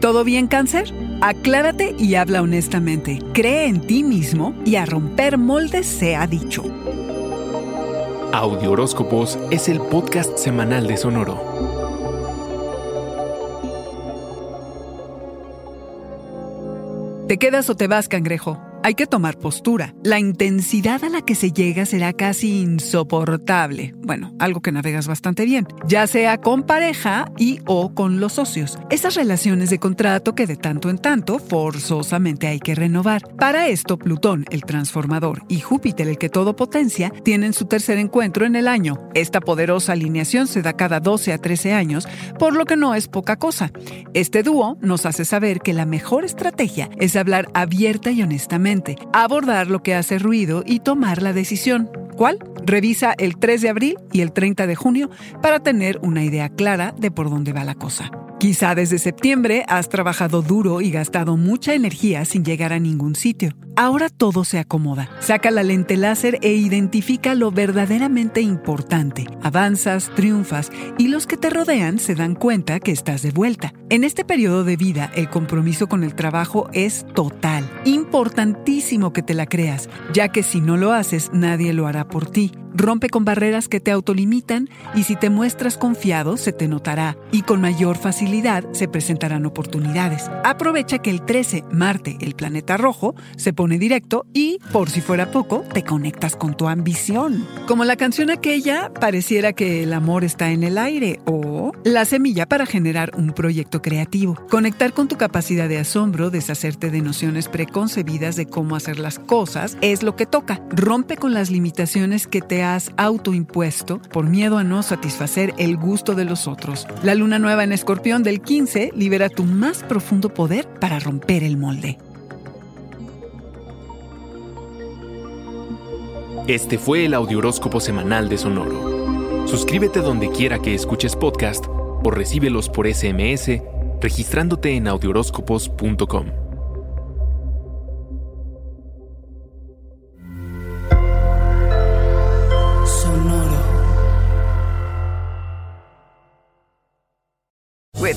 ¿Todo bien, cáncer? Aclárate y habla honestamente. Cree en ti mismo y a romper moldes se ha dicho. Audio Horóscopos es el podcast semanal de Sonoro. ¿Te quedas o te vas, cangrejo? Hay que tomar postura. La intensidad a la que se llega será casi insoportable. Bueno, algo que navegas bastante bien, ya sea con pareja y o con los socios. Esas relaciones de contrato que de tanto en tanto forzosamente hay que renovar. Para esto, Plutón, el transformador, y Júpiter, el que todo potencia, tienen su tercer encuentro en el año. Esta poderosa alineación se da cada 12 a 13 años, por lo que no es poca cosa. Este dúo nos hace saber que la mejor estrategia es hablar abierta y honestamente abordar lo que hace ruido y tomar la decisión. ¿Cuál? Revisa el 3 de abril y el 30 de junio para tener una idea clara de por dónde va la cosa. Quizá desde septiembre has trabajado duro y gastado mucha energía sin llegar a ningún sitio. Ahora todo se acomoda. Saca la lente láser e identifica lo verdaderamente importante. Avanzas, triunfas y los que te rodean se dan cuenta que estás de vuelta. En este periodo de vida, el compromiso con el trabajo es total. Importantísimo que te la creas, ya que si no lo haces, nadie lo hará por ti. Rompe con barreras que te autolimitan y si te muestras confiado se te notará y con mayor facilidad se presentarán oportunidades. Aprovecha que el 13, Marte, el planeta rojo, se pone directo y, por si fuera poco, te conectas con tu ambición. Como la canción aquella, pareciera que el amor está en el aire o la semilla para generar un proyecto creativo. Conectar con tu capacidad de asombro, deshacerte de nociones preconcebidas de cómo hacer las cosas, es lo que toca. Rompe con las limitaciones que has autoimpuesto por miedo a no satisfacer el gusto de los otros. La luna nueva en escorpión del 15 libera tu más profundo poder para romper el molde. Este fue el Audioróscopo Semanal de Sonoro. Suscríbete donde quiera que escuches podcast o recíbelos por SMS registrándote en audioróscopos.com.